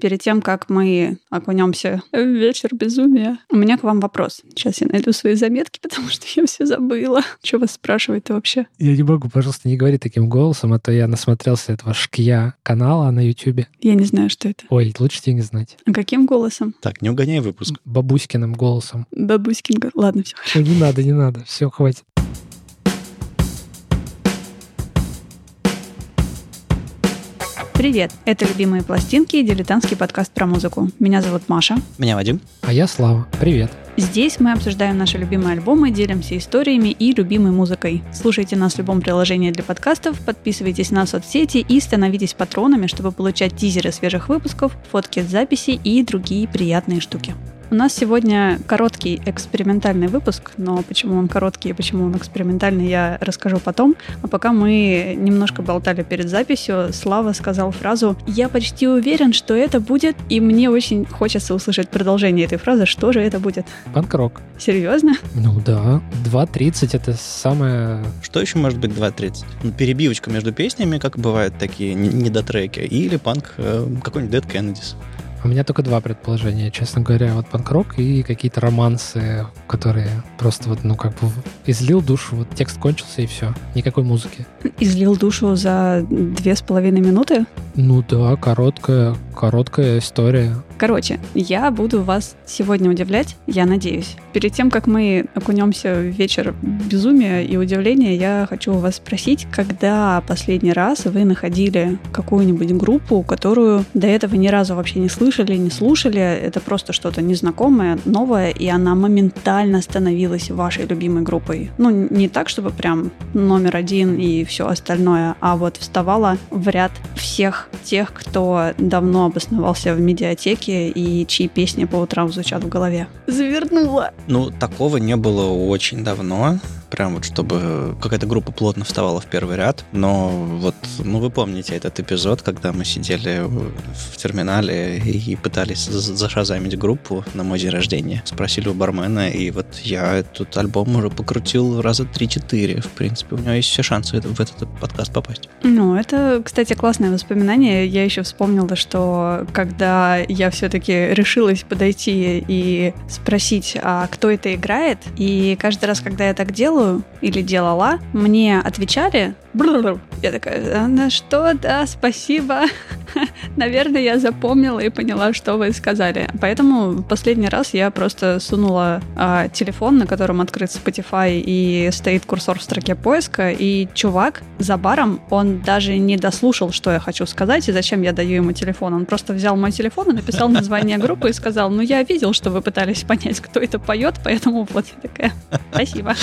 Перед тем, как мы окунемся в вечер безумия, у меня к вам вопрос. Сейчас я найду свои заметки, потому что я все забыла. Что вас спрашивает вообще? Я не могу, пожалуйста, не говори таким голосом, а то я насмотрелся этого шкья канала на Ютубе. Я не знаю, что это. Ой, лучше тебе не знать. А каким голосом? Так, не угоняй выпуск. Бабуськиным голосом. Бабуськин. Ладно, все не надо, не надо. Все, хватит. Привет! Это «Любимые пластинки» и дилетантский подкаст про музыку. Меня зовут Маша. Меня Вадим. А я Слава. Привет. Здесь мы обсуждаем наши любимые альбомы, делимся историями и любимой музыкой. Слушайте нас в любом приложении для подкастов, подписывайтесь на соцсети и становитесь патронами, чтобы получать тизеры свежих выпусков, фотки с записи и другие приятные штуки. У нас сегодня короткий экспериментальный выпуск, но почему он короткий и почему он экспериментальный, я расскажу потом. А пока мы немножко болтали перед записью, Слава сказал фразу «Я почти уверен, что это будет», и мне очень хочется услышать продолжение этой фразы, что же это будет. Панк-рок. Серьезно? Ну да. 2.30 это самое... Что еще может быть 2.30? Ну, перебивочка между песнями, как бывают такие недотреки, или панк э, какой-нибудь Dead Kennedys. У меня только два предположения, честно говоря. Вот панк-рок и какие-то романсы, которые просто вот, ну, как бы излил душу, вот текст кончился и все. Никакой музыки. Излил душу за две с половиной минуты? Ну да, короткая, короткая история. Короче, я буду вас сегодня удивлять, я надеюсь. Перед тем, как мы окунемся в вечер безумия и удивления, я хочу у вас спросить, когда последний раз вы находили какую-нибудь группу, которую до этого ни разу вообще не слышали, не слушали, это просто что-то незнакомое, новое, и она моментально становилась вашей любимой группой. Ну, не так, чтобы прям номер один и все остальное, а вот вставала в ряд всех тех, кто давно обосновался в медиатеке и чьи песни по утрам звучат в голове. Завернула. Ну, такого не было очень давно. Прям вот, чтобы какая-то группа плотно вставала в первый ряд. Но вот, ну, вы помните этот эпизод, когда мы сидели в терминале и пытались за- зашазамить группу на мой день рождения. Спросили у бармена, и вот я этот альбом уже покрутил раза 3-4. В принципе, у него есть все шансы в этот подкаст попасть. Ну, это, кстати, классное воспоминание. Я еще вспомнила, что когда я все-таки решилась подойти и спросить, а кто это играет, и каждый раз, когда я так делаю или делала, мне отвечали. Я такая, «А, на что, да, спасибо. Наверное, я запомнила и поняла, что вы сказали. Поэтому в последний раз я просто сунула а, телефон, на котором открыт Spotify и стоит курсор в строке поиска, и чувак за баром, он даже не дослушал, что я хочу сказать и зачем я даю ему телефон. Он просто взял мой телефон и написал название группы и сказал, ну я видел, что вы пытались понять, кто это поет, поэтому вот я такая, спасибо.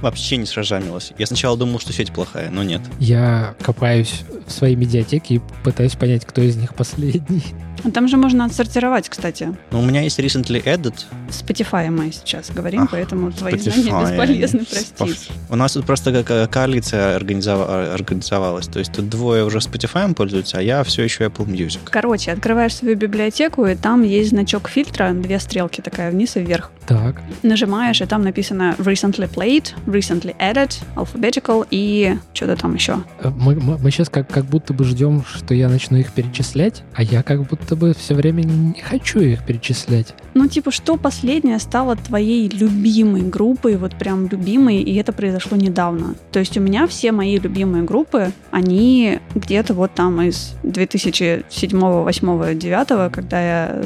Вообще не сражамилась. Я сначала думал, что сеть плохая, но нет. Я копаюсь в своей медиатеке и пытаюсь понять, кто из них последний. А Там же можно отсортировать, кстати. Но у меня есть recently added. Spotify мы сейчас говорим, Ах, поэтому твои Spotify. знания бесполезны, прости. У нас тут просто как э, коалиция организова- организовалась. То есть тут двое уже Spotify пользуются, а я все еще Apple Music. Короче, открываешь свою библиотеку, и там есть значок фильтра, две стрелки такая вниз и вверх. Так, Нажимаешь, и там написано recently played, recently added, alphabetical и что-то там еще. э, мы, мы, сейчас как, как будто бы ждем, что я начну их перечислять, а я как будто бы все время не хочу их перечислять. Ну, типа, что последнее стало твоей любимой группой, вот прям любимой, и это произошло недавно. То есть у меня все мои любимые группы, они где-то вот там из 2007, 2008, 2009, когда я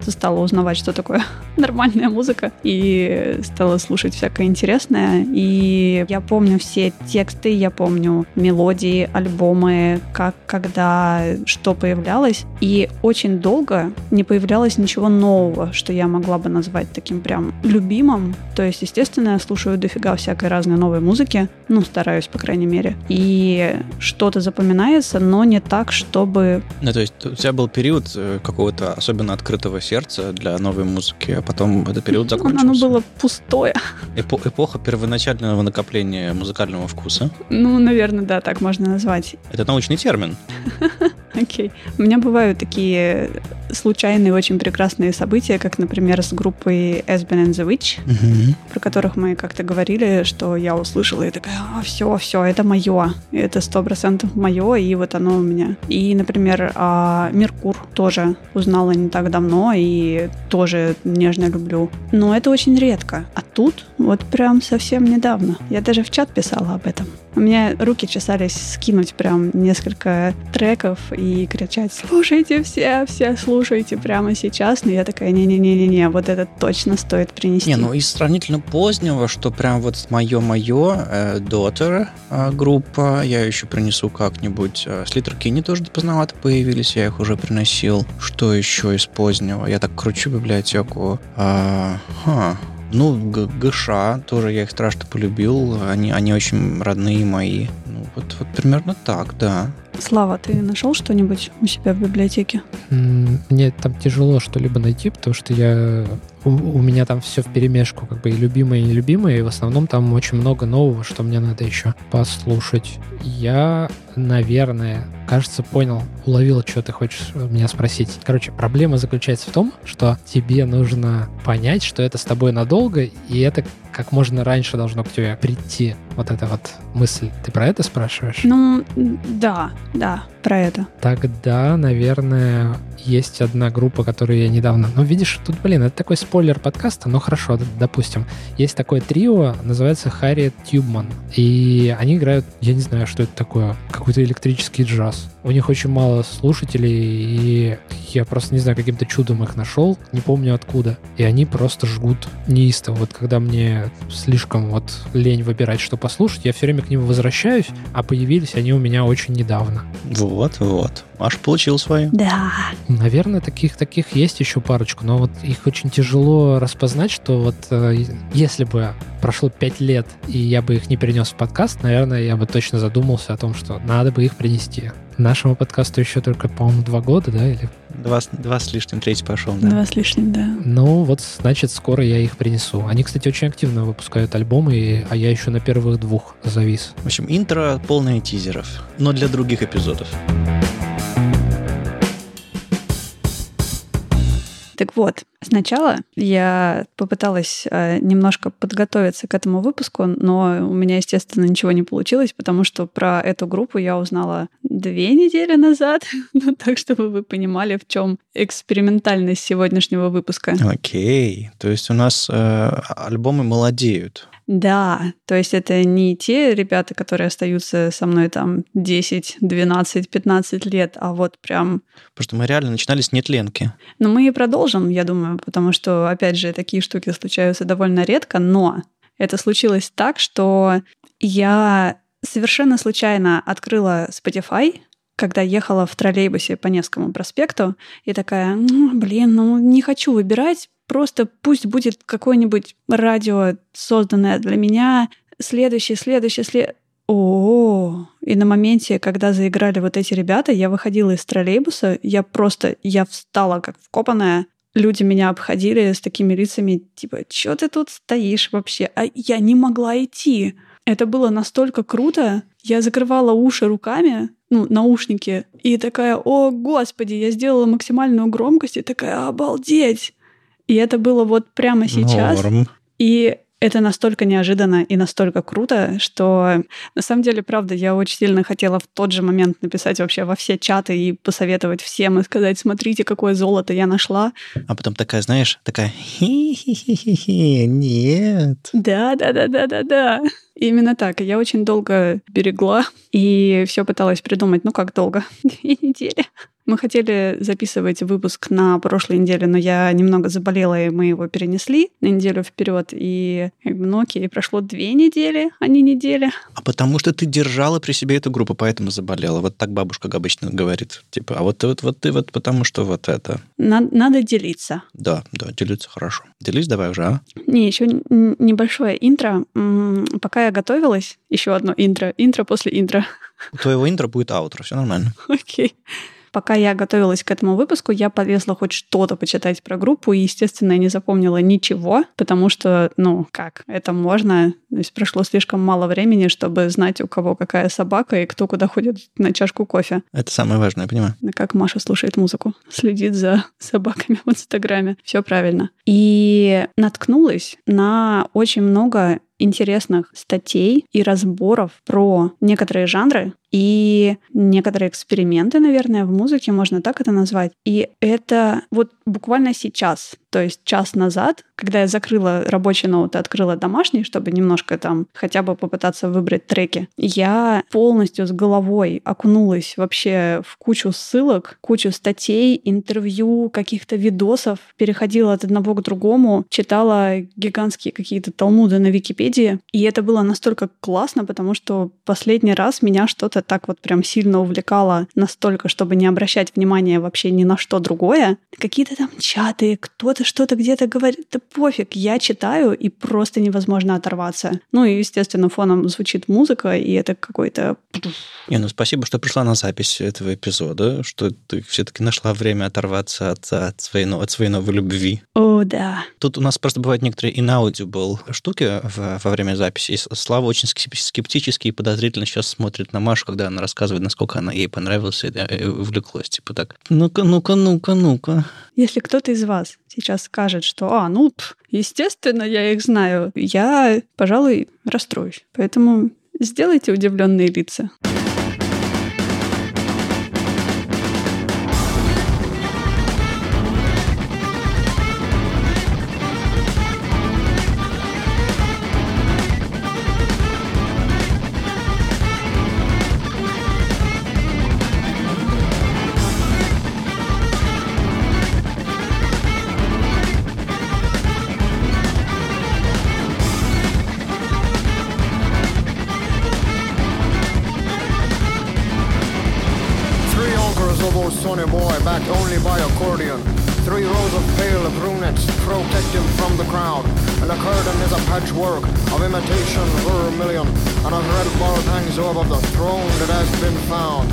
стала узнавать, что такое нормальная музыка, и стала слушать всякое интересное. И я помню все тексты, я помню мелодии, альбомы, как, когда, что появлялось. И очень долго не появлялось ничего нового, что я могла бы назвать таким прям любимым. То есть, естественно, я слушаю дофига всякой разной новой музыки, ну, стараюсь, по крайней мере. И что-то запоминается, но не так, чтобы... Ну, то есть у тебя был период э, какого-то особенно открытого сердца для новой музыки, а потом этот период закончился. Оно было пустое. Эпо- эпоха первоначального накопления музыкального вкуса. Ну, наверное, да, так можно назвать. Это научный термин. Окей. У меня бывают такие случайные, очень прекрасные события, как, например, с группой Esben and the Witch, Мгм. про которых мы как-то говорили, что я услышала и такая, а, все, все, это мое, это сто процентов мое, и вот оно у меня. И, например, а, Меркур тоже узнала не так давно и тоже нежно люблю. Но это очень редко. А тут вот прям совсем недавно. Я даже в чат писала об этом. У меня руки чесались скинуть прям несколько треков и кричать «Слушайте все, все слушайте прямо сейчас». Но я такая «Не-не-не-не-не, вот это точно стоит принести». Не, ну из сравнительно позднего, что прям вот мое-мое, э, Daughter э, группа, я еще принесу как-нибудь. Э, Слитер Кинни тоже поздновато появились, я их уже приносил. Что еще из позднего? Я так кручу библиотеку. А, ха. Ну, ГШ, тоже я их страшно полюбил. Они, они очень родные мои. Ну, вот, вот примерно так, да. Слава, ты нашел что-нибудь у себя в библиотеке? Мне там тяжело что-либо найти, потому что я у, у меня там все в перемешку, как бы и любимое, и нелюбимое, и в основном там очень много нового, что мне надо еще послушать. Я, наверное, кажется, понял, уловил, что ты хочешь меня спросить. Короче, проблема заключается в том, что тебе нужно понять, что это с тобой надолго, и это как можно раньше должно к тебе прийти. Вот эта вот мысль. Ты про это спрашиваешь? Ну, да, да, про это. Тогда, наверное, есть одна группа, которую я недавно... Ну, видишь, тут, блин, это такой спойлер подкаста, но хорошо, допустим. Есть такое трио, называется Харриет Тюбман. И они играют, я не знаю, что это такое, какой-то электрический джаз. У них очень мало слушателей, и я просто не знаю, каким-то чудом их нашел, не помню откуда. И они просто жгут неистово. Вот когда мне слишком вот лень выбирать, что послушать, я все время к ним возвращаюсь, а появились они у меня очень недавно. Вот, вот. Маша получил свою. Да. Наверное, таких таких есть еще парочку, но вот их очень тяжело распознать, что вот э, если бы прошло пять лет и я бы их не принес в подкаст, наверное, я бы точно задумался о том, что надо бы их принести. Нашему подкасту еще только, по-моему, два года, да, или Два, с- два с лишним, третий пошел, да. Два с лишним, да. Ну, вот, значит, скоро я их принесу. Они, кстати, очень активно выпускают альбомы, и- а я еще на первых двух завис. В общем, интро полное тизеров, но для других эпизодов. Так вот, сначала я попыталась э, немножко подготовиться к этому выпуску, но у меня, естественно, ничего не получилось, потому что про эту группу я узнала две недели назад, ну, так чтобы вы понимали, в чем экспериментальность сегодняшнего выпуска. Окей, то есть у нас э, альбомы молодеют. Да, то есть это не те ребята, которые остаются со мной там 10, 12, 15 лет, а вот прям Потому что мы реально начинали с нетленки. Но мы и продолжим, я думаю, потому что, опять же, такие штуки случаются довольно редко, но это случилось так, что я совершенно случайно открыла Spotify, когда ехала в троллейбусе по Невскому проспекту, и такая, «Ну, блин, ну не хочу выбирать, просто пусть будет какое-нибудь радио, созданное для меня, следующий, следующий, след... О, и на моменте, когда заиграли вот эти ребята, я выходила из троллейбуса, я просто, я встала как вкопанная, люди меня обходили с такими лицами, типа, что ты тут стоишь вообще? А я не могла идти. Это было настолько круто. Я закрывала уши руками, ну, наушники, и такая, о, господи, я сделала максимальную громкость, и такая, обалдеть! И это было вот прямо сейчас. Норм. И это настолько неожиданно и настолько круто, что на самом деле, правда, я очень сильно хотела в тот же момент написать вообще во все чаты и посоветовать всем и сказать, смотрите, какое золото я нашла. А потом такая, знаешь, такая, хи-хи-хи-хи, нет. Да, да, да, да, да, да. Именно так. Я очень долго берегла и все пыталась придумать. Ну как долго? Две недели. Мы хотели записывать выпуск на прошлой неделе, но я немного заболела, и мы его перенесли на неделю вперед. И как бы, ну окей, прошло две недели, а не недели. А потому что ты держала при себе эту группу, поэтому заболела. Вот так бабушка обычно говорит. Типа, а вот ты вот, вот ты вот потому что вот это. На- надо делиться. Да, да, делиться хорошо. Делись давай уже, а? Не, еще небольшое интро. Пока я готовилась, еще одно интро. Интро после интро. У твоего интро будет аутро, все нормально. Окей. Пока я готовилась к этому выпуску, я полезла хоть что-то почитать про группу, и, естественно, я не запомнила ничего, потому что, ну, как, это можно, то есть прошло слишком мало времени, чтобы знать, у кого какая собака и кто куда ходит на чашку кофе. Это самое важное, я понимаю. Как Маша слушает музыку, следит за собаками в Инстаграме. Все правильно. И наткнулась на очень много интересных статей и разборов про некоторые жанры и некоторые эксперименты, наверное, в музыке, можно так это назвать. И это вот буквально сейчас, то есть час назад, когда я закрыла рабочий ноут и открыла домашний, чтобы немножко там хотя бы попытаться выбрать треки, я полностью с головой окунулась вообще в кучу ссылок, кучу статей, интервью, каких-то видосов, переходила от одного к другому, читала гигантские какие-то талмуды на Википедии, и это было настолько классно, потому что последний раз меня что-то так вот прям сильно увлекало настолько, чтобы не обращать внимания вообще ни на что другое. Какие-то там чаты, кто-то что-то где-то говорит, да пофиг, я читаю, и просто невозможно оторваться. Ну и, естественно, фоном звучит музыка, и это какой-то... Не, ну спасибо, что пришла на запись этого эпизода, что ты все-таки нашла время оторваться от, от, своей, от своей новой любви. О, да. Тут у нас просто бывают некоторые inaudиble штуки в, во время записи. И Слава очень скептически и подозрительно сейчас смотрит на Машу, когда она рассказывает, насколько она ей понравилась и увлеклась. Типа так, ну-ка, ну-ка, ну-ка, ну-ка. Если кто-то из вас сейчас скажет, что, а, ну, пф, естественно, я их знаю, я, пожалуй, расстроюсь. Поэтому сделайте удивленные лица. and the curtain is a patchwork of imitation vermilion and a red bald hangs over the throne that has been found.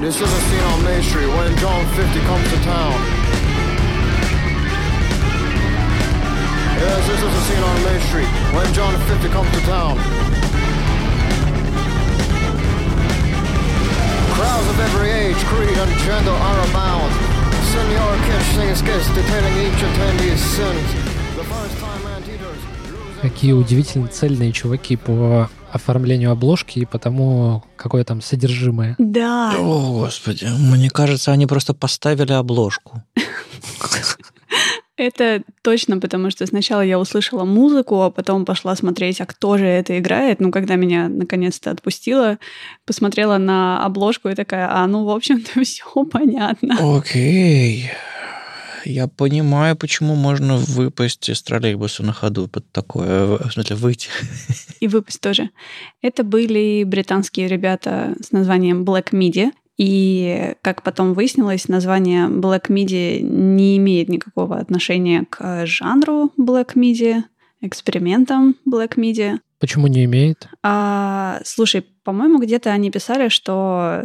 This is a scene on Main Street when John 50 comes to town. Yes, this is a scene on Main Street when John 50 comes to town. Crowds of every age, creed, and gender are abound. Senor Kish sings skits detailing each attendee's sins. The first time anteaters... Какие удивительно цельные чуваки по оформлению обложки и потому какое там содержимое. Да. О, господи, мне кажется, они просто поставили обложку. Это точно, потому что сначала я услышала музыку, а потом пошла смотреть, а кто же это играет. Ну, когда меня наконец-то отпустила, посмотрела на обложку и такая, а, ну, в общем-то, все понятно. Окей. Okay. Я понимаю, почему можно выпасть из троллейбуса на ходу под такое, в смысле, выйти. И выпасть тоже. Это были британские ребята с названием Black Media. И, как потом выяснилось, название Black Media не имеет никакого отношения к жанру Black Media, экспериментам Black Media. Почему не имеет? А, слушай, по-моему, где-то они писали, что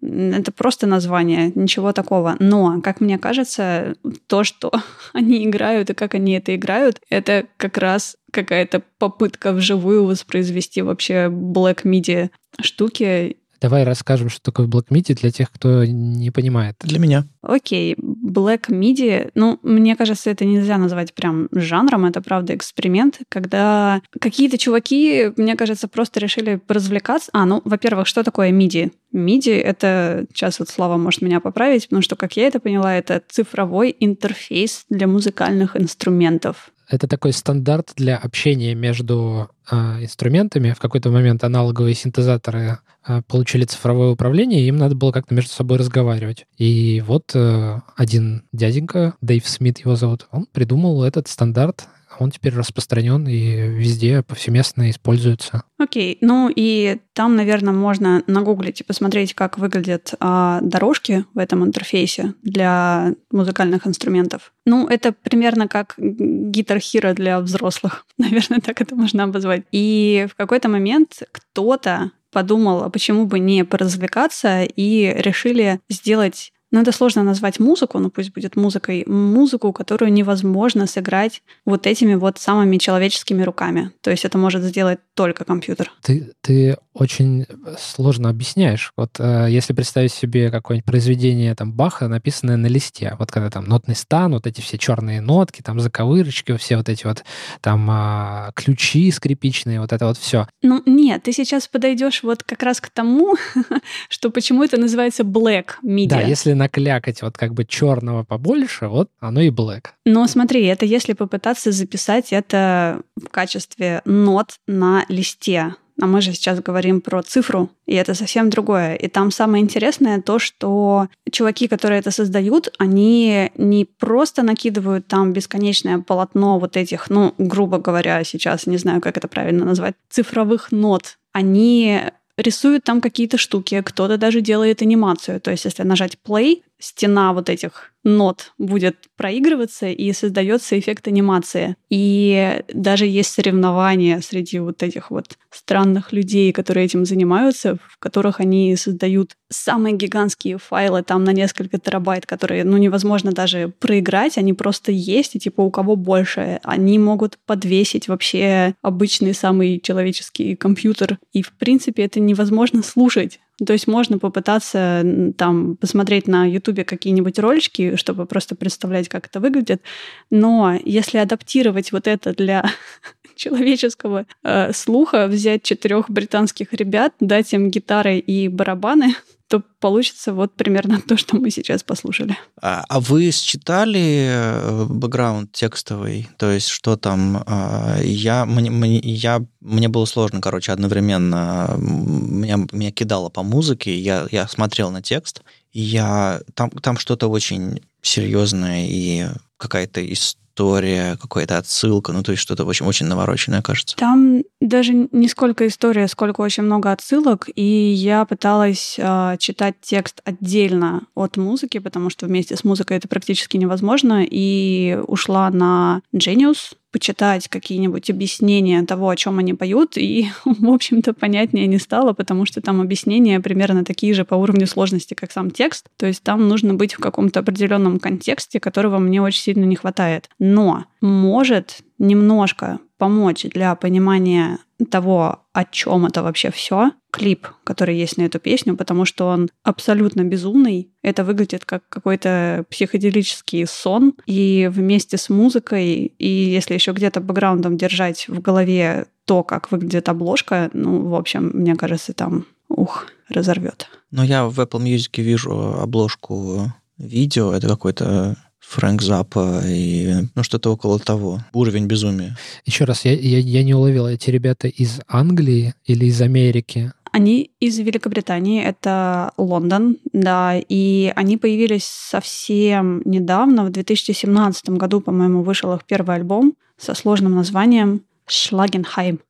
это просто название, ничего такого. Но, как мне кажется, то, что они играют и как они это играют, это как раз какая-то попытка вживую воспроизвести вообще Black Media штуки Давай расскажем, что такое Black MIDI для тех, кто не понимает. Для меня. Окей, Black MIDI, ну, мне кажется, это нельзя назвать прям жанром, это правда эксперимент, когда какие-то чуваки, мне кажется, просто решили развлекаться. А, ну, во-первых, что такое MIDI? MIDI — это, сейчас вот Слава может меня поправить, потому что, как я это поняла, это цифровой интерфейс для музыкальных инструментов. Это такой стандарт для общения между э, инструментами. В какой-то момент аналоговые синтезаторы э, получили цифровое управление, и им надо было как-то между собой разговаривать. И вот э, один дяденька, Дэйв Смит его зовут, он придумал этот стандарт. Он теперь распространен и везде повсеместно используется. Окей, ну и там, наверное, можно нагуглить и посмотреть, как выглядят а, дорожки в этом интерфейсе для музыкальных инструментов. Ну, это примерно как Hero для взрослых, наверное, так это можно обозвать. И в какой-то момент кто-то подумал, а почему бы не поразвлекаться, и решили сделать ну, это сложно назвать музыку, но пусть будет музыкой, музыку, которую невозможно сыграть вот этими вот самыми человеческими руками. То есть это может сделать только компьютер. Ты, ты очень сложно объясняешь. Вот э, если представить себе какое-нибудь произведение там Баха, написанное на листе, вот когда там нотный стан, вот эти все черные нотки, там заковырочки, все вот эти вот там э, ключи скрипичные, вот это вот все. Ну нет, ты сейчас подойдешь вот как раз к тому, что почему это называется black media. Да, если наклякать вот как бы черного побольше, вот оно и black. Но смотри, это если попытаться записать это в качестве нот на листе. А мы же сейчас говорим про цифру, и это совсем другое. И там самое интересное то, что чуваки, которые это создают, они не просто накидывают там бесконечное полотно вот этих, ну, грубо говоря, сейчас не знаю, как это правильно назвать, цифровых нот. Они рисуют там какие-то штуки, кто-то даже делает анимацию. То есть, если нажать play, стена вот этих нот будет проигрываться и создается эффект анимации. И даже есть соревнования среди вот этих вот странных людей, которые этим занимаются, в которых они создают самые гигантские файлы там на несколько терабайт, которые, ну, невозможно даже проиграть, они просто есть, и типа у кого больше. Они могут подвесить вообще обычный самый человеческий компьютер, и в принципе это невозможно слушать. То есть можно попытаться там посмотреть на Ютубе какие-нибудь ролики, чтобы просто представлять, как это выглядит. Но если адаптировать вот это для человеческого э, слуха, взять четырех британских ребят, дать им гитары и барабаны, то получится вот примерно то, что мы сейчас послушали. А, а вы считали э, бэкграунд текстовый? То есть что там? А, я, мне, мне, я, мне было сложно, короче, одновременно. Меня, меня кидало по музыке, я, я смотрел на текст, я, там, там что-то очень серьезное и какая-то история история, какая-то отсылка, ну, то есть что-то очень, очень навороченное, кажется. Там даже не сколько история, сколько очень много отсылок, и я пыталась э, читать текст отдельно от музыки, потому что вместе с музыкой это практически невозможно, и ушла на Genius, почитать какие-нибудь объяснения того, о чем они поют, и, в общем-то, понятнее не стало, потому что там объяснения примерно такие же по уровню сложности, как сам текст. То есть там нужно быть в каком-то определенном контексте, которого мне очень сильно не хватает. Но может немножко помочь для понимания того, о чем это вообще все, клип, который есть на эту песню, потому что он абсолютно безумный. Это выглядит как какой-то психоделический сон. И вместе с музыкой, и если еще где-то бэкграундом держать в голове то, как выглядит обложка, ну, в общем, мне кажется, там, ух, разорвет. Но я в Apple Music вижу обложку видео, это какой-то Фрэнк Запа и ну, что-то около того. Уровень безумия. Еще раз, я, я, я не уловил, эти ребята из Англии или из Америки? Они из Великобритании, это Лондон, да, и они появились совсем недавно, в 2017 году, по-моему, вышел их первый альбом со сложным названием «Шлагенхайм».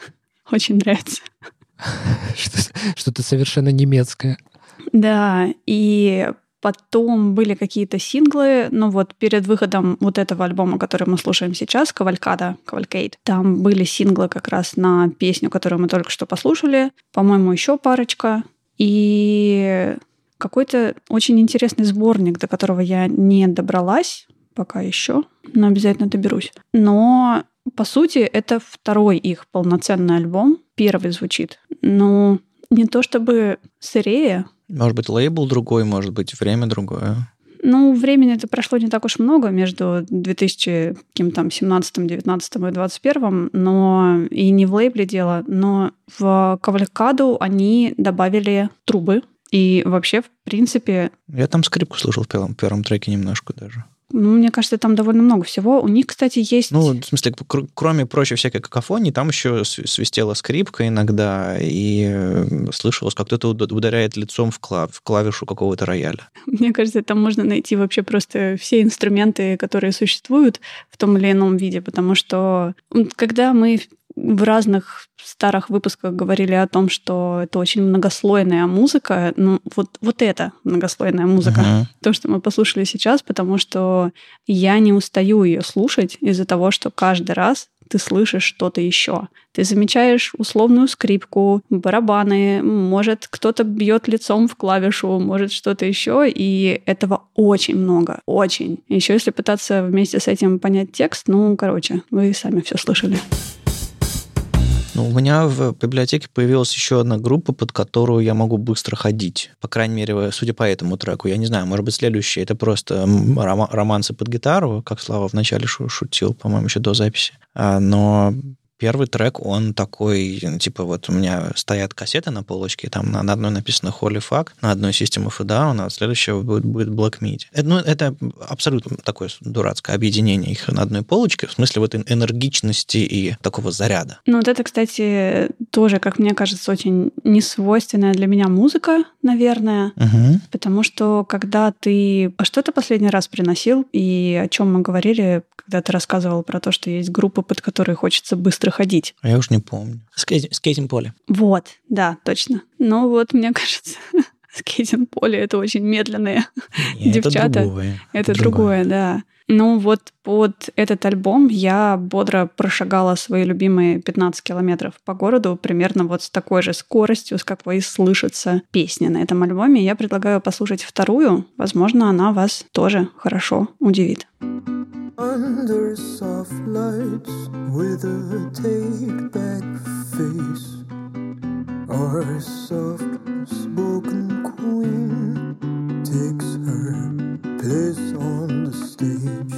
Очень нравится. Что-то совершенно немецкое. Да, и Потом были какие-то синглы, ну вот перед выходом вот этого альбома, который мы слушаем сейчас, Кавалькада, Кавалькейт, там были синглы как раз на песню, которую мы только что послушали, по-моему, еще парочка, и какой-то очень интересный сборник, до которого я не добралась пока еще, но обязательно доберусь. Но, по сути, это второй их полноценный альбом. Первый звучит, ну, не то чтобы сырее, может быть, лейбл другой, может быть, время другое. Ну, времени это прошло не так уж много между 2017, 19 и 21, но и не в лейбле дело, но в Кавалькаду они добавили трубы, и вообще, в принципе... Я там скрипку слушал в первом, первом треке немножко даже. Ну, мне кажется, там довольно много всего. У них, кстати, есть... Ну, в смысле, кр- кроме прочей всякой какофонии, там еще свистела скрипка иногда, и э, слышалось, как кто-то ударяет лицом в, клав, в клавишу какого-то рояля. Мне кажется, там можно найти вообще просто все инструменты, которые существуют в том или ином виде, потому что когда мы в разных старых выпусках говорили о том, что это очень многослойная музыка. Ну, вот, вот это многослойная музыка. Uh-huh. То, что мы послушали сейчас, потому что я не устаю ее слушать из-за того, что каждый раз ты слышишь что-то еще. Ты замечаешь условную скрипку, барабаны, может, кто-то бьет лицом в клавишу, может, что-то еще, и этого очень много, очень. Еще если пытаться вместе с этим понять текст, ну, короче, вы сами все слышали. Ну, у меня в библиотеке появилась еще одна группа, под которую я могу быстро ходить. По крайней мере, судя по этому треку. Я не знаю, может быть, следующий это просто романсы под гитару, как Слава вначале шутил, по-моему, еще до записи. А, но Первый трек, он такой, типа, вот у меня стоят кассеты на полочке, там на, на одной написано Holy Fuck, на одной System of a Down, а следующего будет, будет Black Midi. Это, ну, это абсолютно такое дурацкое объединение их на одной полочке, в смысле вот энергичности и такого заряда. Ну, вот это, кстати, тоже, как мне кажется, очень несвойственная для меня музыка, наверное, угу. потому что когда ты... А что ты последний раз приносил и о чем мы говорили, когда ты рассказывал про то, что есть группы, под которые хочется быстро ходить. А я уж не помню. Скейт, скейтинг-поле. Вот, да, точно. Ну вот, мне кажется, скейтинг-поле — это очень медленные Нет, девчата. Это другое. Это, это другое, да. Ну вот под этот альбом я бодро прошагала свои любимые 15 километров по городу примерно вот с такой же скоростью, с какой слышится песня на этом альбоме. Я предлагаю послушать вторую. Возможно, она вас тоже хорошо удивит. Under soft lights with a take back face Our soft spoken queen takes her place on the stage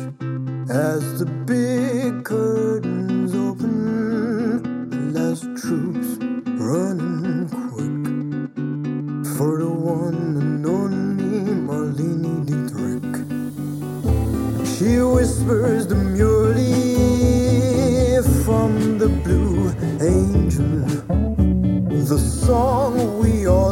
as the big curtains open. The last troops running She whispers demurely from the blue angel, the song we all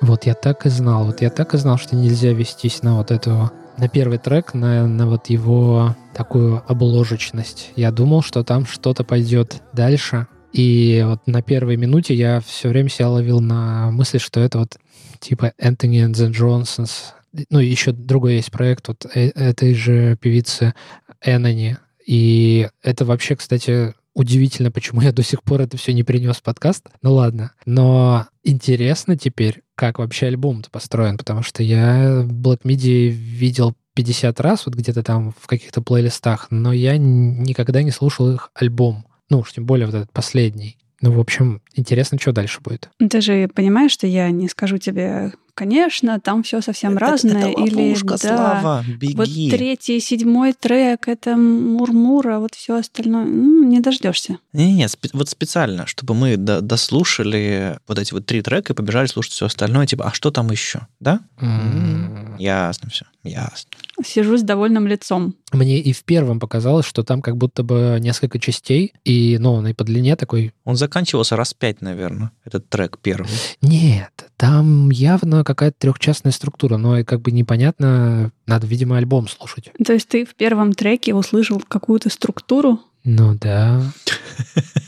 Вот я так и знал, вот я так и знал, что нельзя вестись на вот эту на первый трек, на, на вот его такую обложечность. Я думал, что там что-то пойдет дальше. И вот на первой минуте я все время себя ловил на мысли, что это вот типа Энтони and the Johnsons. Ну, еще другой есть проект вот э, этой же певицы Эннони. И это вообще, кстати, удивительно, почему я до сих пор это все не принес в подкаст. Ну ладно. Но интересно теперь, как вообще альбом-то построен, потому что я Black Midi видел 50 раз вот где-то там в каких-то плейлистах, но я никогда не слушал их альбом. Ну уж тем более вот этот последний. Ну, в общем, интересно, что дальше будет. Ты же понимаешь, что я не скажу тебе, конечно, там все совсем это, разное. Это или да, Слава, беги. Вот третий, седьмой трек это мурмура, вот все остальное. Ну, не дождешься. Не, не, спе- вот специально, чтобы мы до- дослушали вот эти вот три трека и побежали слушать все остальное, типа, а что там еще, да? Mm. Ясно все, ясно. Сижу с довольным лицом. Мне и в первом показалось, что там как будто бы несколько частей, и, ну, он и по длине такой... Он заканчивался раз пять, наверное, этот трек первый. Нет, там явно какая-то трехчастная структура, но и как бы непонятно, надо, видимо, альбом слушать. То есть ты в первом треке услышал какую-то структуру, Ну да.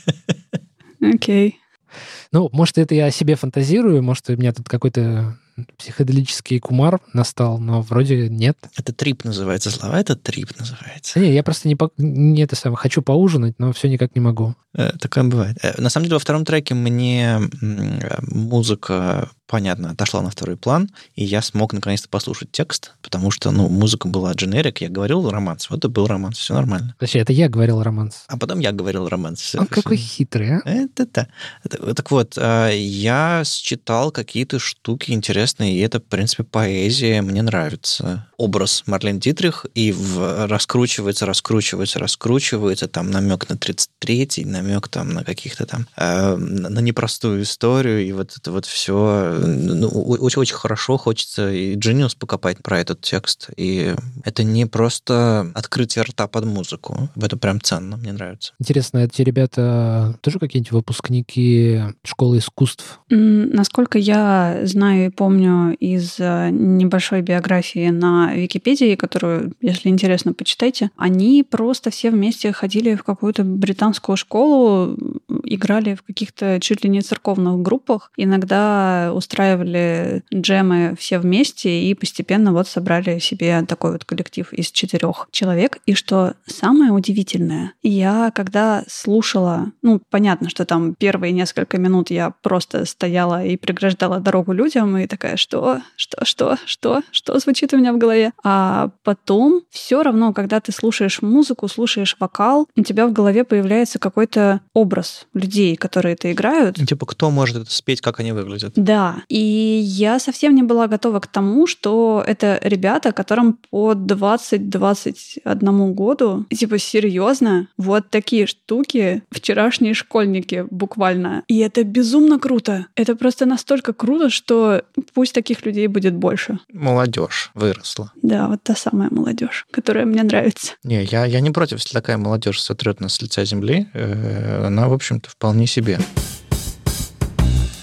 Окей. Ну, может, это я о себе фантазирую, может, у меня тут какой-то психоделический кумар настал, но вроде нет. Это трип называется, слова это трип называется. Не, я просто не, по... не это самое, хочу поужинать, но все никак не могу. Э, Такое бывает. Э, На самом деле, во втором треке мне э, музыка, понятно, отошла на второй план, и я смог наконец-то послушать текст, потому что, ну, музыка была дженерик, я говорил романс, вот это был романс, все нормально. Точнее, это я говорил романс. А потом я говорил романс. всё- Он всё. какой хитрый, а? Это да. Так вот, а, я считал какие-то штуки интересные, и это, в принципе, поэзия, мне нравится. Образ Марлен Дитрих, и в- раскручивается, раскручивается, раскручивается, там намек на 33-й, намек там на каких-то там, э, на на непростую историю, и вот это вот все, очень-очень хорошо хочется и Genius покопать про этот текст, и это не просто открытие рта под музыку, это прям ценно, мне нравится. Интересно, эти ребята тоже какие-нибудь выпускники школы искусств? Насколько я знаю и помню из э, небольшой биографии на Википедии, которую, если интересно, почитайте, они просто все вместе ходили в какую-то британскую школу, играли в каких-то чуть ли не церковных группах, иногда устраивали джемы все вместе и постепенно вот собрали себе такой вот коллектив из четырех человек. И что самое удивительное, я когда слушала, ну, понятно, что там первые несколько минут я просто стояла и преграждала дорогу людям, и такая, что, что, что, что, что звучит у меня в голове. А потом все равно, когда ты слушаешь музыку, слушаешь вокал, у тебя в голове появляется какой-то образ людей, которые это играют. Типа, кто может это спеть, как они выглядят? Да, и я совсем не была готова к тому, что это ребята, которым по 20-21 году, типа, серьезно, вот такие штуки вчерашние школьники буквально. И это безумно круто. Это просто настолько круто, что пусть таких людей будет больше. Молодежь выросла. Да, вот та самая молодежь, которая мне нравится. Не, я, я не против, если такая молодежь сотрет нас с лица земли. Э, Она, в общем-то, вполне себе.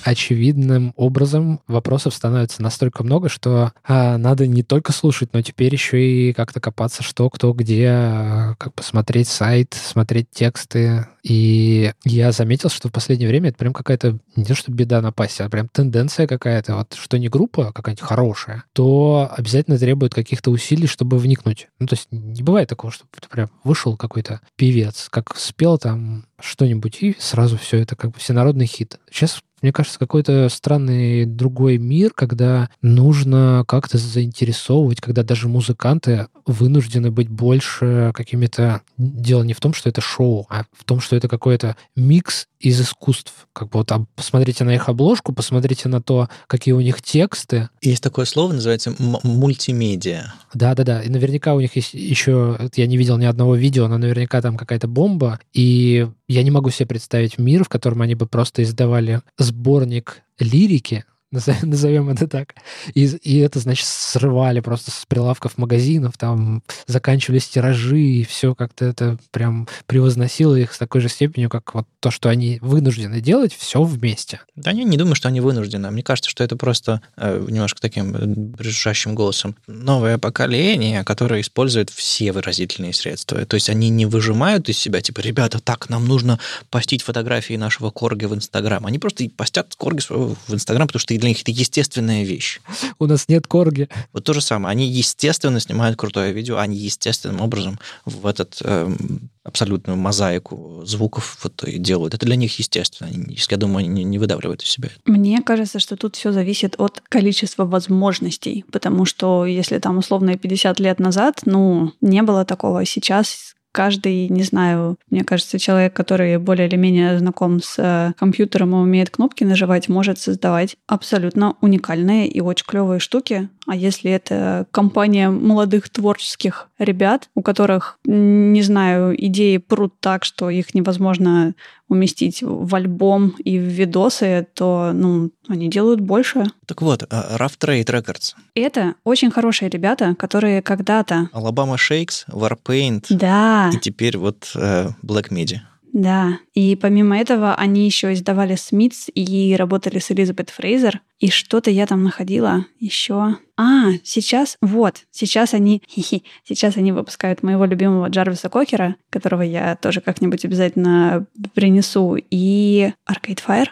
Очевидным образом вопросов становится настолько много, что а, надо не только слушать, но теперь еще и как-то копаться, что, кто, где, а, как посмотреть сайт, смотреть тексты. И я заметил, что в последнее время это прям какая-то не то что беда напасть, а прям тенденция какая-то. Вот что не группа какая-нибудь хорошая, то обязательно требует каких-то усилий, чтобы вникнуть. Ну, то есть не бывает такого, что прям вышел какой-то певец, как спел там что-нибудь, и сразу все это как бы всенародный хит. Сейчас мне кажется, какой-то странный другой мир, когда нужно как-то заинтересовывать, когда даже музыканты вынуждены быть больше какими-то... Дело не в том, что это шоу, а в том, что это какой-то микс из искусств. Как бы вот а, посмотрите на их обложку, посмотрите на то, какие у них тексты. Есть такое слово, называется мультимедиа. Да-да-да. И наверняка у них есть еще... Я не видел ни одного видео, но наверняка там какая-то бомба. И я не могу себе представить мир, в котором они бы просто издавали сборник лирики, назовем, это так. И, и это, значит, срывали просто с прилавков магазинов, там заканчивались тиражи, и все как-то это прям превозносило их с такой же степенью, как вот то, что они вынуждены делать, все вместе. Да я не думаю, что они вынуждены. Мне кажется, что это просто э, немножко таким э, брюзжащим голосом. Новое поколение, которое использует все выразительные средства. То есть они не выжимают из себя, типа, ребята, так, нам нужно постить фотографии нашего корги в Инстаграм. Они просто постят корги в Инстаграм, потому что для них это естественная вещь. У нас нет корги. Вот то же самое. Они естественно снимают крутое видео, они естественным образом в этот эм, абсолютную мозаику звуков вот и делают. Это для них естественно. Они, я думаю, они не, не выдавливают из себя. Мне кажется, что тут все зависит от количества возможностей, потому что если там условно 50 лет назад, ну, не было такого. Сейчас каждый, не знаю, мне кажется, человек, который более или менее знаком с э, компьютером и умеет кнопки нажимать, может создавать абсолютно уникальные и очень клевые штуки. А если это компания молодых творческих ребят, у которых, не знаю, идеи прут так, что их невозможно уместить в альбом и в видосы, то, ну, они делают больше. Так вот, э, Rough Trade Records, Это очень хорошие ребята, которые когда-то... Alabama Shakes, Warpaint Да, и теперь вот э, Black Midi. Да, и помимо этого они еще издавали Смитс и работали с Элизабет Фрейзер. И что-то я там находила еще. А, сейчас, вот, сейчас они, хи-хи, сейчас они выпускают моего любимого Джарвиса Кокера, которого я тоже как-нибудь обязательно принесу, и Arcade Fire.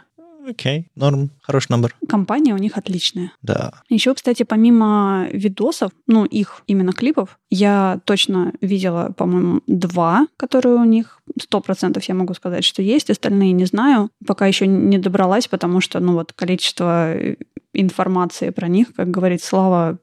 Окей, норм, хороший номер. Компания у них отличная. Да. Еще, кстати, помимо видосов, ну, их именно клипов, я точно видела, по-моему, два, которые у них сто процентов я могу сказать, что есть, остальные не знаю. Пока еще не добралась, потому что, ну, вот количество информации про них, как говорит Слава,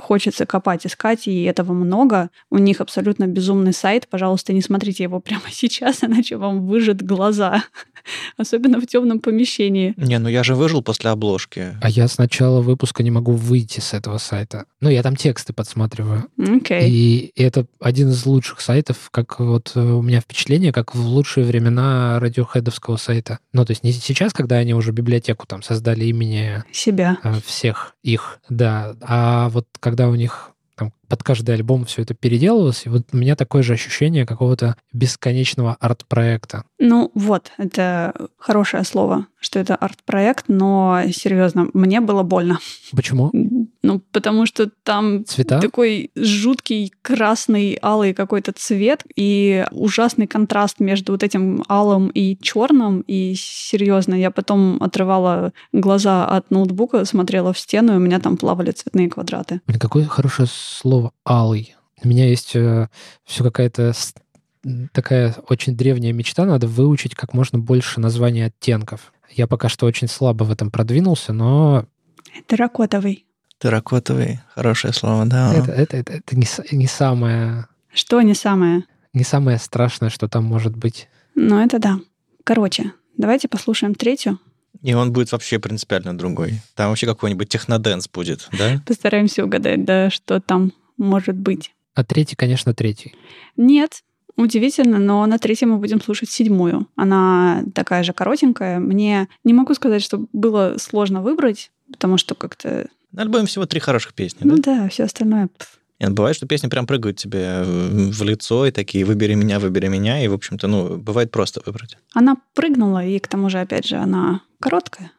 хочется копать, искать, и этого много. У них абсолютно безумный сайт. Пожалуйста, не смотрите его прямо сейчас, иначе вам выжат глаза. Особенно в темном помещении. Не, ну я же выжил после обложки. А я с начала выпуска не могу выйти с этого сайта. Ну, я там тексты подсматриваю. Окей. И это один из лучших сайтов, как вот э, у меня впечатление, как в лучшие времена радиохедовского сайта. Ну, то есть не сейчас, когда они уже библиотеку там создали имени Себя. э, всех их, да, а вот когда у них там под каждый альбом все это переделывалось, и вот у меня такое же ощущение какого-то бесконечного арт-проекта. Ну вот, это хорошее слово, что это арт-проект, но серьезно, мне было больно. Почему? Ну, потому что там Цвета? такой жуткий красный, алый какой-то цвет и ужасный контраст между вот этим алым и черным. И серьезно, я потом отрывала глаза от ноутбука, смотрела в стену, и у меня там плавали цветные квадраты. Блин, какое хорошее слово «алый». У меня есть все какая-то такая очень древняя мечта, надо выучить как можно больше названий оттенков. Я пока что очень слабо в этом продвинулся, но Терракотовый. Терракотовый, хорошее слово, да. это, это, это, это не, не самое Что не самое? не самое страшное, что там может быть. Ну, это да. Короче, давайте послушаем третью. И он будет вообще принципиально другой. Там вообще какой-нибудь техноденс будет, да? Постараемся угадать, да, что там может быть. А третий, конечно, третий. Нет, удивительно, но на третьей мы будем слушать седьмую. Она такая же коротенькая. Мне не могу сказать, что было сложно выбрать, потому что как-то... На альбоме всего три хороших песни, Ну да? да, все остальное... Нет, бывает, что песни прям прыгают тебе э, в лицо и такие «выбери меня, выбери меня», и, в общем-то, ну, бывает просто выбрать. Она прыгнула, и к тому же, опять же, она короткая.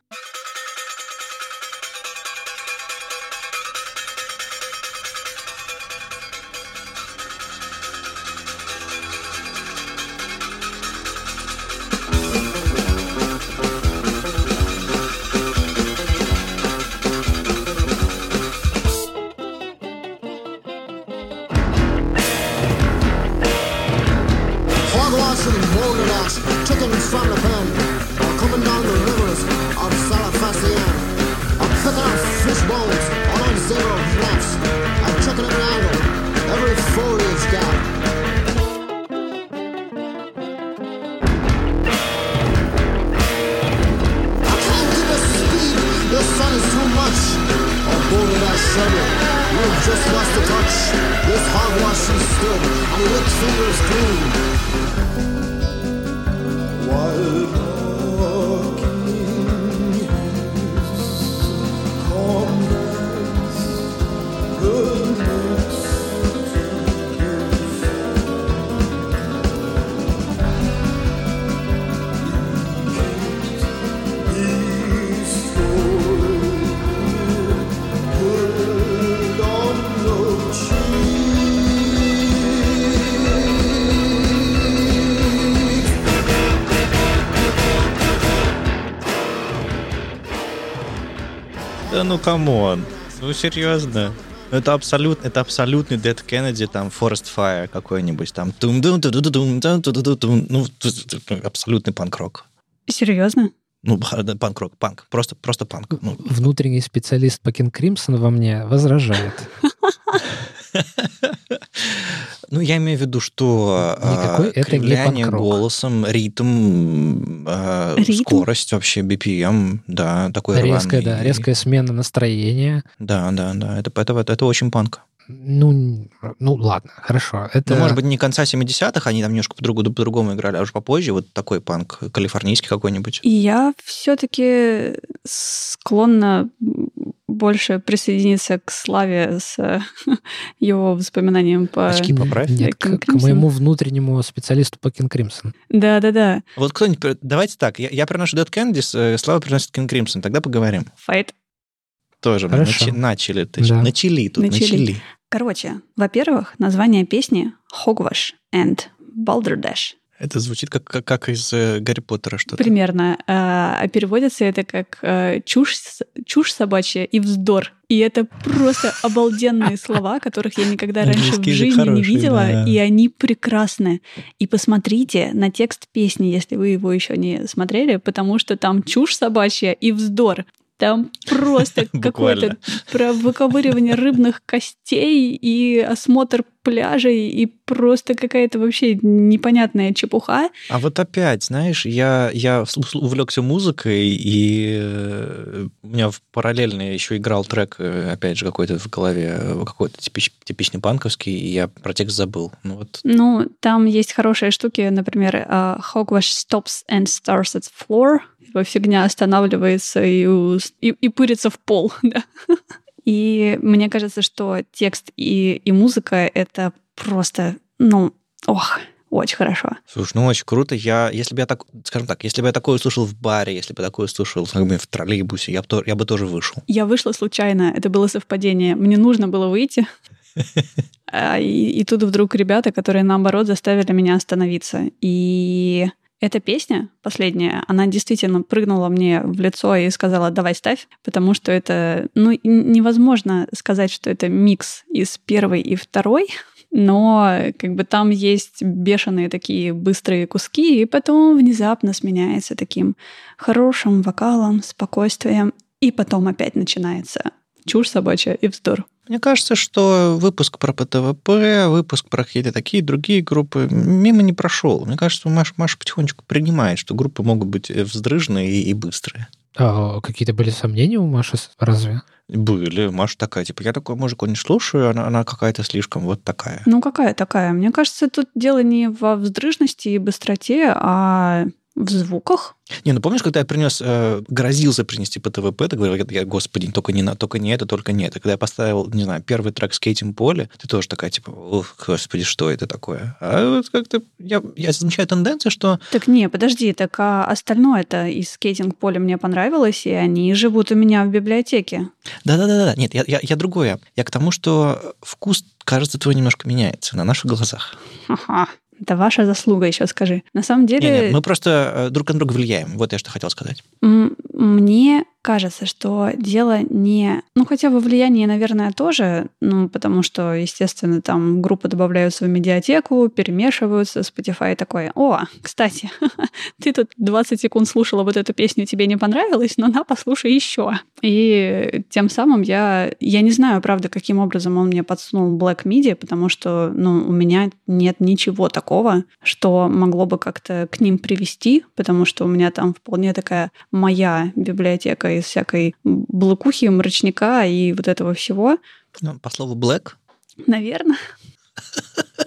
Да ну, камон. Ну, серьезно. Ну, Это абсолютно, это абсолютный Dead Kennedy, там, Forest Fire какой-нибудь, там, тум дум ту ду дум тум ту ду тум ну, абсолютный панк-рок. Серьезно? Ну, панк-рок, панк, просто, просто панк. Ну, Внутренний специалист по King Crimson во мне возражает. Ну, я имею в виду, что Никакой это не кривляние голосом, ритм, э, Ритм? скорость вообще, BPM, да, такой Резкая, рваный. да, резкая смена настроения. Да, да, да, это, это, это, это очень панк. Ну, ну ладно, хорошо. Это Ну, может быть, не конца 70-х, они там немножко по-другому, по-другому играли, а уже попозже вот такой панк, калифорнийский какой-нибудь. И я все-таки склонна больше присоединиться к Славе с его воспоминанием по... Очки поправь. Нет, к, к моему внутреннему специалисту по King Crimson. Да-да-да. Вот кто-нибудь... Давайте так, я, я приношу Candies, э, Слава приносит King Crimson, тогда поговорим. Файт. Тоже Хорошо. начали, Да. начали тут, Начали. начали. Короче, во-первых, название песни Hogwash and Balderdash. Это звучит как, как, как из э, Гарри Поттера что-то. Примерно. А а переводится это как э, чушь, чушь собачья и вздор. И это просто обалденные слова, которых я никогда раньше в жизни не видела, и они прекрасны. И посмотрите на текст песни, если вы его еще не смотрели, потому что там чушь собачья и вздор. Там просто какое-то про выковыривание рыбных костей и осмотр пляжей и просто какая-то вообще непонятная чепуха. А вот опять, знаешь, я, я увлекся музыкой, и э, у меня в параллельно еще играл трек, э, опять же, какой-то в голове, э, какой-то типич- типичный панковский, и я про текст забыл. Ну вот, Ну, там есть хорошие штуки, например, Hogwash stops and starts at floor. Типа фигня останавливается и, и, и пырится в пол, да. И мне кажется, что текст и, и музыка — это просто, ну, ох, очень хорошо. слушай, ну очень круто. Я, если бы я так, скажем так, если бы я такое услышал в баре, если бы я такое услышал как бы, в троллейбусе, я бы, я бы тоже вышел. Я вышла случайно, это было совпадение. Мне нужно было выйти. А, И, и тут вдруг ребята, которые наоборот заставили меня остановиться. И эта песня последняя, она действительно прыгнула мне в лицо и сказала, давай ставь, потому что это, ну, невозможно сказать, что это микс из первой и второй, но как бы там есть бешеные такие быстрые куски, и потом внезапно сменяется таким хорошим вокалом, спокойствием, и потом опять начинается чушь собачья и вздор. Мне кажется, что выпуск про ПТВП, выпуск про какие-то такие другие группы мимо не прошел. Мне кажется, Маша, Маша потихонечку принимает, что группы могут быть э, вздрыжные и, и быстрые. А какие-то были сомнения у Маши? Разве? Были. Маша такая, типа, я такой музыку не слушаю, она, она какая-то слишком вот такая. Ну, какая такая? Мне кажется, тут дело не во вздрыжности и быстроте, а в звуках. Не, ну помнишь, когда я принес, э, грозился принести по ТВП, ты говорил, я, господи, только не, на- только не это, только не это. Когда я поставил, не знаю, первый трек «Скейтинг поле», ты тоже такая, типа, ох, господи, что это такое? А вот как-то я, я замечаю тенденцию, что Так не, подожди, так а остальное-то из скейтинг-поля мне понравилось, и они живут у меня в библиотеке. Да-да-да, нет, я, я, я другое. Я к тому, что вкус, кажется, твой немножко меняется на наших глазах. Ха-ха. Это ваша заслуга, еще скажи. На самом деле, Не, не, мы просто э, друг на друга влияем. Вот я что хотел сказать. Мне кажется, что дело не... Ну, хотя во влиянии, наверное, тоже, ну, потому что, естественно, там группы добавляются в медиатеку, перемешиваются, Spotify такой, о, кстати, ты тут 20 секунд слушала вот эту песню, тебе не понравилось, но на, послушай еще. И тем самым я... Я не знаю, правда, каким образом он мне подсунул Black Midi, потому что, ну, у меня нет ничего такого, что могло бы как-то к ним привести, потому что у меня там вполне такая моя библиотека из всякой блокухи, мрачника и вот этого всего. Ну, по слову black. Наверное.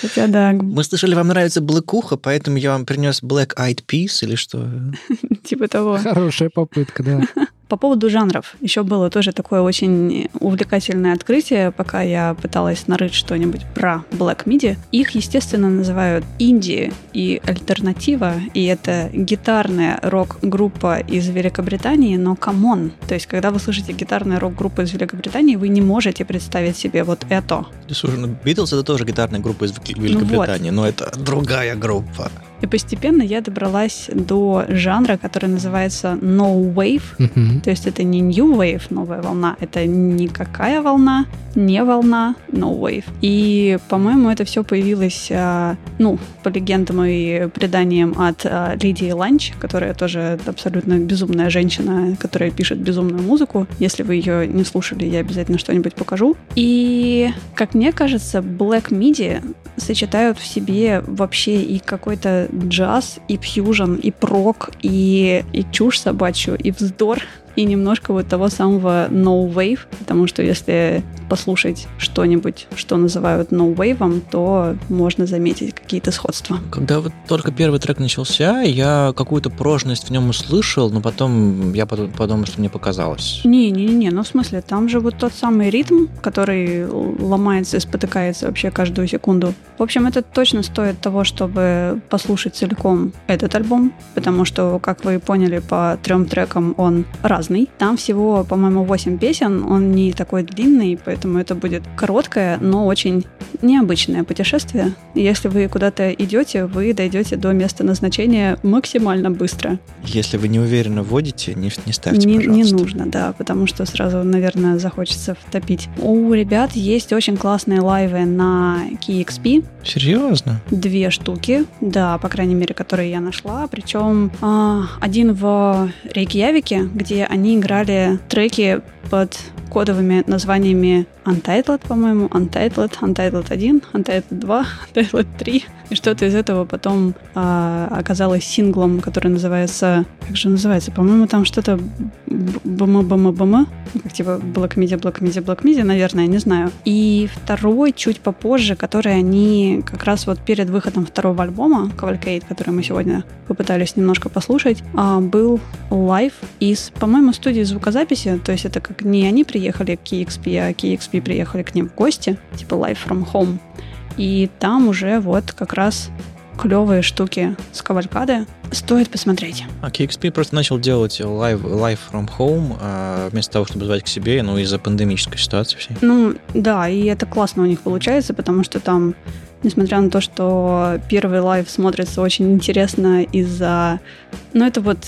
Хотя да, Мы слышали, вам нравится блэкуха, поэтому я вам принес Black Eyed Peas или что? типа того. Хорошая попытка, да. По поводу жанров. Еще было тоже такое очень увлекательное открытие, пока я пыталась нарыть что-нибудь про Black Midi. Их, естественно, называют инди и альтернатива, и это гитарная рок-группа из Великобритании, но камон. То есть, когда вы слышите гитарная рок-группа из Великобритании, вы не можете представить себе вот это. Слушай, ну Битлз это тоже гитарная группа из Вел- Великобритании, но это другая группа. И постепенно я добралась до жанра, который называется No Wave, Мгм. То есть это не New Wave, новая волна, это никакая волна, не волна, No Wave. И, по-моему, это все появилось, а, ну, по легендам и преданиям от а, Лидии Ланч, которая тоже абсолютно безумная женщина, которая пишет безумную музыку. Если вы ее не слушали, я обязательно что-нибудь покажу. И, как мне кажется, Black Midi сочетают в себе вообще и какой-то джаз, и фьюжн, и прок, и, и чушь собачью, и вздор. И немножко вот того самого no wave, потому что если послушать что-нибудь, что называют no wave, то можно заметить какие-то сходства. Когда вот только первый трек начался, я какую-то прожность в нем услышал, но потом я подумал, что мне показалось. Не-не-не, ну в смысле, там же вот тот самый ритм, который ломается и спотыкается вообще каждую секунду. В общем, это точно стоит того, чтобы послушать целиком этот альбом, потому что, как вы поняли, по трем трекам он разный. Там всего, по-моему, 8 песен, он не такой длинный, поэтому это будет короткое, но очень необычное путешествие. Если вы куда-то идете, вы дойдете до места назначения максимально быстро. Если вы не уверенно вводите, не, не ставьте, не, пожалуйста. Не нужно, да, потому что сразу, наверное, захочется втопить. У ребят есть очень классные лайвы на KXP. Серьезно? Две штуки, да, по крайней мере, которые я нашла. Причем э, один в Рейкьявике, где они играли треки под кодовыми названиями Untitled, по-моему, Untitled, Untitled 1, Untitled 2, Untitled 3. И что-то из этого потом а, оказалось синглом, который называется... Как же называется? По-моему, там что-то BM-BM-BM. Как типа Black Midi, Black Midi, Black Midi, наверное, не знаю. И второй чуть попозже, который они как раз вот перед выходом второго альбома Cavalcade, который мы сегодня попытались немножко послушать, а, был live из, по-моему, студии звукозаписи. То есть это как не они приехали к KEXP, а KEXP приехали к ним в гости, типа Live from Home. И там уже вот как раз клевые штуки с Cavalcade'ы. Стоит посмотреть. А KEXP просто начал делать live, live from home а, вместо того, чтобы звать к себе, ну, из-за пандемической ситуации всей. Ну, да, и это классно у них получается, потому что там, несмотря на то, что первый live смотрится очень интересно из-за... Ну, это вот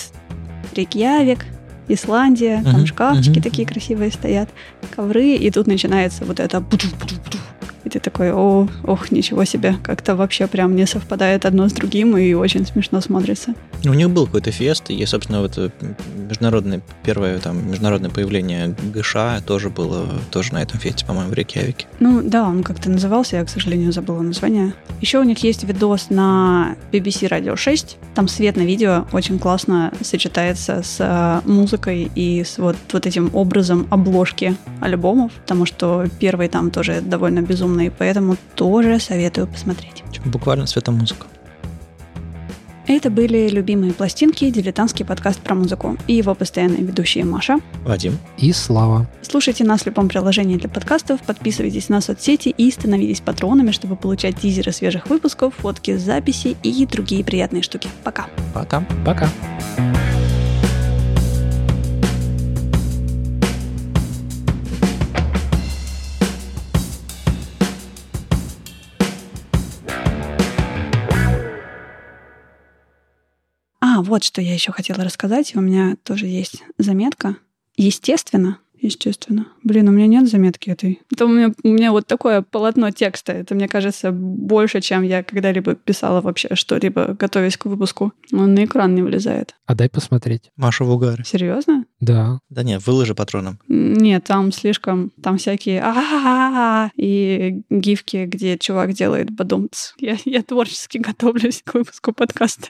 Рейкьявик, Исландия, там шкафчики такие красивые стоят, ковры, и тут начинается вот это и ты такой, о, ох, ничего себе, как-то вообще прям не совпадает одно с другим и очень смешно смотрится. У них был какой-то фест, и, собственно, вот э, международное, первое там международное появление ГШ тоже было тоже на этом фесте, по-моему, в Рейкьявике. Ну да, он как-то назывался, я, к сожалению, забыла название. Еще у них есть видос на BBC Radio 6, там свет на видео очень классно сочетается с э, музыкой и с вот, вот этим образом обложки альбомов, потому что первый там тоже довольно безумно и поэтому тоже советую посмотреть. Буквально светомузыка. Это были любимые пластинки, дилетантский подкаст про музыку и его постоянные ведущие Маша, Вадим и Слава. Слушайте нас в любом приложении для подкастов, подписывайтесь на соцсети и становитесь патронами, чтобы получать тизеры свежих выпусков, фотки, записи и другие приятные штуки. Пока. Пока. Пока. А, вот что я еще хотела рассказать. У меня тоже есть заметка. Естественно, Естественно. Блин, у меня нет заметки этой. Это у меня, у меня вот такое полотно текста. Это, мне кажется, больше, чем я когда-либо писала вообще что-либо, готовясь к выпуску. Он на экран не влезает. А дай посмотреть. Маша в угаре. Серьезно? Да. Да нет, выложи патроном. Нет, там слишком... Там всякие а и гифки, где чувак делает бадумц. Я, я творчески готовлюсь к выпуску подкаста.